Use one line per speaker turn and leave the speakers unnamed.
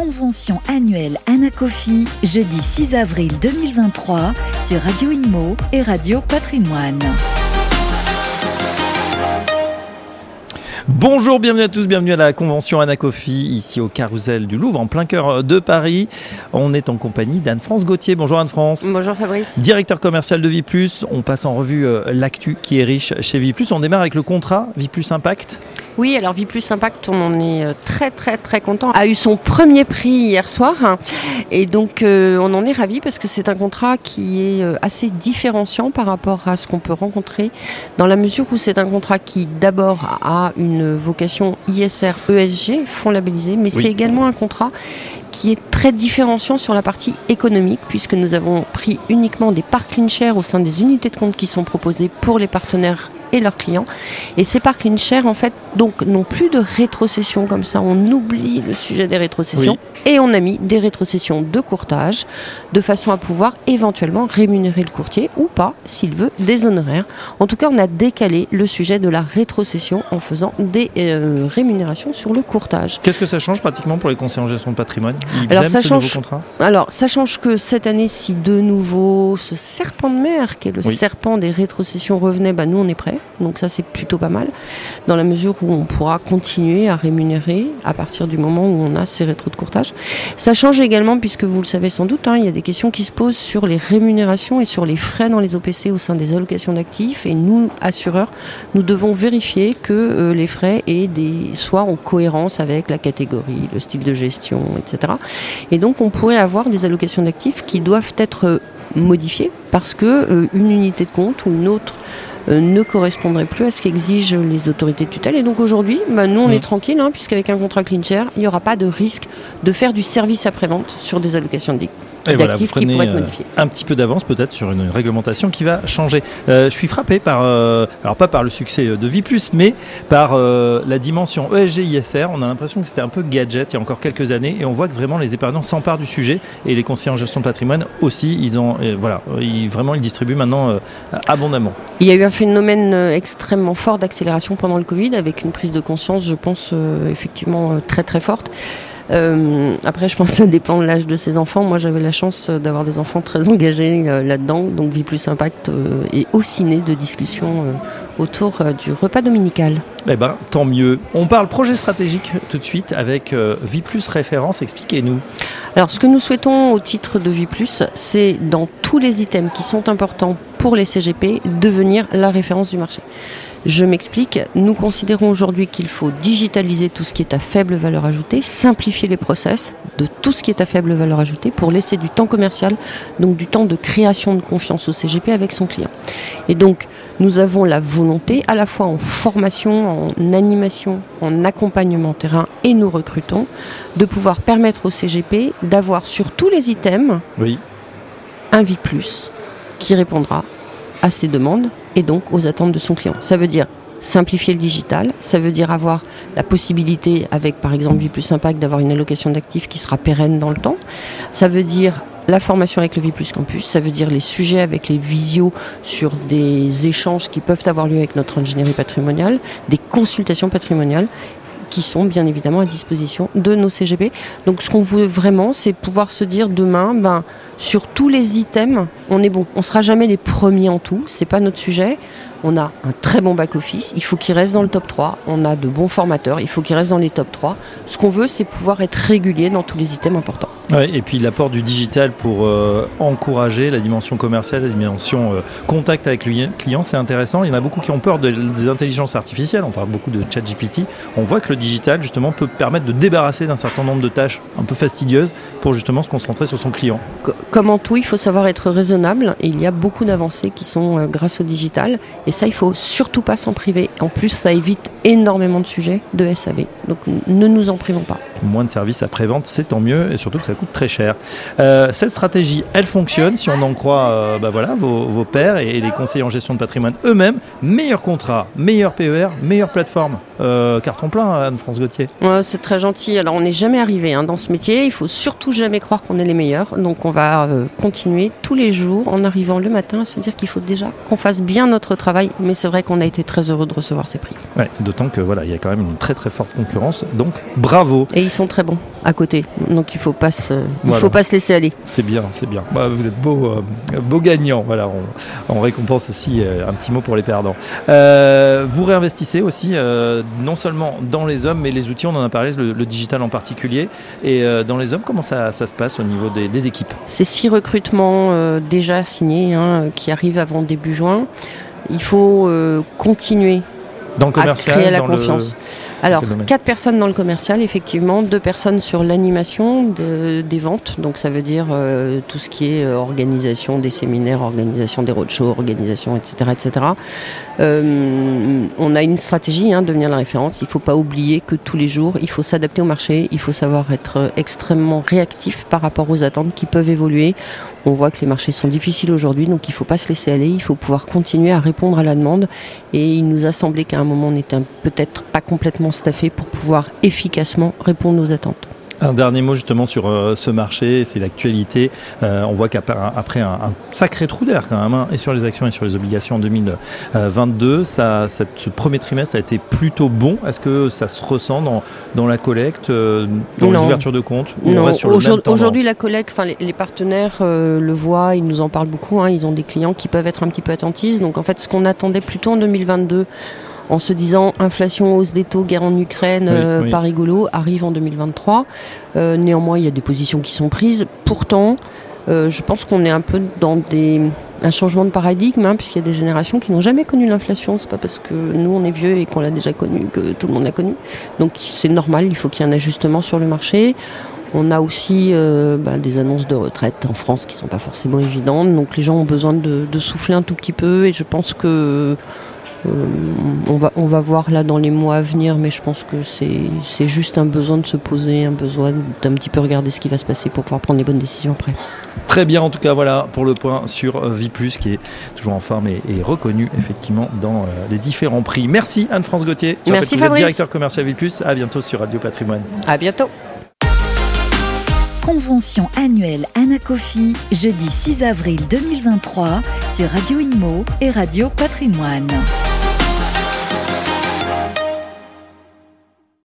convention annuelle Anacofi, jeudi 6 avril 2023 sur Radio Inmo et Radio Patrimoine.
Bonjour, bienvenue à tous, bienvenue à la convention Anacofi, ici au Carousel du Louvre, en plein cœur de Paris. On est en compagnie d'Anne-France Gauthier. Bonjour Anne-France.
Bonjour Fabrice.
Directeur commercial de Viplus. On passe en revue euh, l'actu qui est riche chez Viplus. On démarre avec le contrat Viplus Impact.
Oui, alors Viplus Impact, on en est euh, très très très content. A eu son premier prix hier soir et donc euh, on en est ravi parce que c'est un contrat qui est assez différenciant par rapport à ce qu'on peut rencontrer dans la mesure où c'est un contrat qui d'abord a une vocation ISR ESG, fonds labellisé, mais c'est également un contrat qui est très différenciant sur la partie économique, puisque nous avons pris uniquement des parts clean au sein des unités de compte qui sont proposées pour les partenaires et leurs clients. Et ces parcs share, en fait, donc, n'ont plus de rétrocession comme ça. On oublie le sujet des rétrocessions. Et on a mis des rétrocessions de courtage, de façon à pouvoir éventuellement rémunérer le courtier ou pas, s'il veut, des honoraires. En tout cas, on a décalé le sujet de la rétrocession en faisant des euh, rémunérations sur le courtage.
Qu'est-ce que ça change pratiquement pour les conseillers en gestion de patrimoine?
Ils alors, ça change, alors, ça change que cette année, si de nouveau ce serpent de mer, qui est le serpent des rétrocessions, revenait, bah, nous, on est prêts. Donc ça, c'est plutôt pas mal, dans la mesure où on pourra continuer à rémunérer à partir du moment où on a ces rétros de courtage. Ça change également, puisque vous le savez sans doute, hein, il y a des questions qui se posent sur les rémunérations et sur les frais dans les OPC au sein des allocations d'actifs. Et nous, assureurs, nous devons vérifier que euh, les frais des, soient en cohérence avec la catégorie, le style de gestion, etc. Et donc, on pourrait avoir des allocations d'actifs qui doivent être euh, modifiées parce que euh, une unité de compte ou une autre ne correspondrait plus à ce qu'exigent les autorités de tutelle. Et donc aujourd'hui, bah, nous on est mm. tranquille, hein, puisqu'avec un contrat clean share, il n'y aura pas de risque de faire du service après-vente sur des allocations de
et voilà, vous prenez euh, un petit peu d'avance peut-être sur une réglementation qui va changer. Euh, je suis frappé par, alors pas par le succès de Viplus, mais par la dimension ESG-ISR. On a l'impression que c'était un peu gadget il y a encore quelques années, et on voit que vraiment les épargnants s'emparent du sujet, et les conseillers en gestion de patrimoine aussi. Ils ont, voilà, ils, vraiment ils distribuent maintenant abondamment.
Il y a eu un phénomène euh, extrêmement fort d'accélération pendant le Covid, avec une prise de conscience, je pense, euh, effectivement euh, très très forte. Après, je pense que ça dépend de l'âge de ses enfants. Moi, j'avais la chance d'avoir des enfants très engagés là-dedans, donc Vie Plus Impact est au ciné de discussions autour du repas dominical.
Eh ben, tant mieux. On parle projet stratégique tout de suite avec Vie Plus Référence. Expliquez-nous.
Alors, ce que nous souhaitons au titre de Vie Plus, c'est dans tous les items qui sont importants pour les CGP devenir la référence du marché. Je m'explique, nous considérons aujourd'hui qu'il faut digitaliser tout ce qui est à faible valeur ajoutée, simplifier les process de tout ce qui est à faible valeur ajoutée pour laisser du temps commercial, donc du temps de création de confiance au CGP avec son client. Et donc, nous avons la volonté, à la fois en formation, en animation, en accompagnement terrain, et nous recrutons, de pouvoir permettre au CGP d'avoir sur tous les items oui. un vie plus qui répondra à ses demandes et donc aux attentes de son client. Ça veut dire simplifier le digital, ça veut dire avoir la possibilité, avec par exemple Vie Plus Impact, d'avoir une allocation d'actifs qui sera pérenne dans le temps. Ça veut dire la formation avec le Vie Plus Campus, ça veut dire les sujets avec les visios sur des échanges qui peuvent avoir lieu avec notre ingénierie patrimoniale, des consultations patrimoniales qui sont bien évidemment à disposition de nos CGP. Donc ce qu'on veut vraiment, c'est pouvoir se dire demain, ben, sur tous les items, on est bon. On sera jamais les premiers en tout, c'est pas notre sujet. On a un très bon back-office, il faut qu'il reste dans le top 3. On a de bons formateurs, il faut qu'il reste dans les top 3. Ce qu'on veut, c'est pouvoir être régulier dans tous les items importants.
Et puis l'apport du digital pour euh, encourager la dimension commerciale, la dimension euh, contact avec le client, c'est intéressant. Il y en a beaucoup qui ont peur des intelligences artificielles, on parle beaucoup de chat GPT. On voit que le digital, justement, peut permettre de débarrasser d'un certain nombre de tâches un peu fastidieuses pour justement se concentrer sur son client
comme en tout, il faut savoir être raisonnable il y a beaucoup d'avancées qui sont euh, grâce au digital et ça, il faut surtout pas s'en priver. En plus, ça évite énormément de sujets de SAV. Donc ne nous en privons pas.
Moins de services après-vente, c'est tant mieux et surtout que ça coûte très cher. Euh, cette stratégie, elle fonctionne si on en croit euh, bah voilà, vos, vos pairs et les conseillers en gestion de patrimoine eux-mêmes. Meilleur contrat, meilleur PER, meilleure plateforme. carton plein, Anne-France Gauthier.
c'est très gentil. Alors on n'est jamais arrivé hein, dans ce métier. Il faut surtout jamais croire qu'on est les meilleurs. Donc on va euh, continuer tous les jours en arrivant le matin à se dire qu'il faut déjà qu'on fasse bien notre travail. Mais c'est vrai qu'on a été très heureux de recevoir ces prix.
Ouais, d'autant que voilà, il y a quand même une très très forte concurrence. Donc bravo.
Et ils sont très bons à côté, donc il faut pas il faut pas se laisser aller.
C'est bien, c'est bien. Bah, vous êtes beau, beau gagnant. Voilà, on, récompense aussi un petit mot pour les perdants. vous réinvestissez aussi non seulement dans les hommes, mais les outils. On en a parlé, le, digital en particulier. Et dans les hommes, comment ça, se passe au niveau des, équipes?
C'est six recrutements déjà signés hein, qui arrivent avant début juin il faut euh, continuer
dans à
créer la confiance. Alors, quatre personnes dans le commercial, effectivement, deux personnes sur l'animation des ventes, donc ça veut dire euh, tout ce qui est euh, organisation des séminaires, organisation des roadshows, organisation, etc. etc. Euh, on a une stratégie, hein, devenir la référence. Il ne faut pas oublier que tous les jours, il faut s'adapter au marché, il faut savoir être extrêmement réactif par rapport aux attentes qui peuvent évoluer. On voit que les marchés sont difficiles aujourd'hui, donc il ne faut pas se laisser aller, il faut pouvoir continuer à répondre à la demande. Et il nous a semblé qu'à un moment, on n'était peut-être pas complètement staffé pour pouvoir efficacement répondre aux attentes.
Un dernier mot justement sur euh, ce marché, c'est l'actualité. Euh, on voit qu'après un, sacré trou d'air quand même, hein, et sur les actions et sur les obligations en 2022, ça, ce premier trimestre a été plutôt bon. Est-ce que ça se ressent dans, dans la collecte, euh, dans l'ouverture de compte
Non, aujourd'hui la collecte, les, les, partenaires le voient, ils nous en parlent beaucoup, hein, ils ont des clients qui peuvent être un petit peu attentistes. Donc en fait ce qu'on attendait plutôt en 2022, en se disant inflation, hausse des taux, guerre en Ukraine, euh, pas rigolo, arrive en 2023. Euh, néanmoins, il y a des positions qui sont prises. Pourtant, euh, je pense qu'on est un peu dans des, un changement de paradigme, hein, puisqu'il y a des générations qui n'ont jamais connu l'inflation. C'est pas parce que nous on est vieux et qu'on l'a déjà connu que tout le monde l'a connu. Donc c'est normal, il faut qu'il y ait un ajustement sur le marché. On a aussi bah, des annonces de retraite en France qui sont pas forcément évidentes. Donc les gens ont besoin de, de souffler un tout petit peu et je pense que on, va, on va voir là dans les mois à venir, mais je pense que c'est juste un besoin de se poser, un besoin d'un petit peu regarder ce qui va se passer pour pouvoir prendre les bonnes décisions après.
Très bien, en tout cas, voilà pour le point sur euh, Plus qui est toujours en forme et, reconnu effectivement dans euh, les différents prix. Merci Anne-France Gauthier.
Merci
vous êtes directeur commercial Plus À bientôt sur Radio Patrimoine.
À bientôt.
Convention annuelle Anacofi, jeudi 6 avril 2023 sur Radio Inmo et Radio Patrimoine.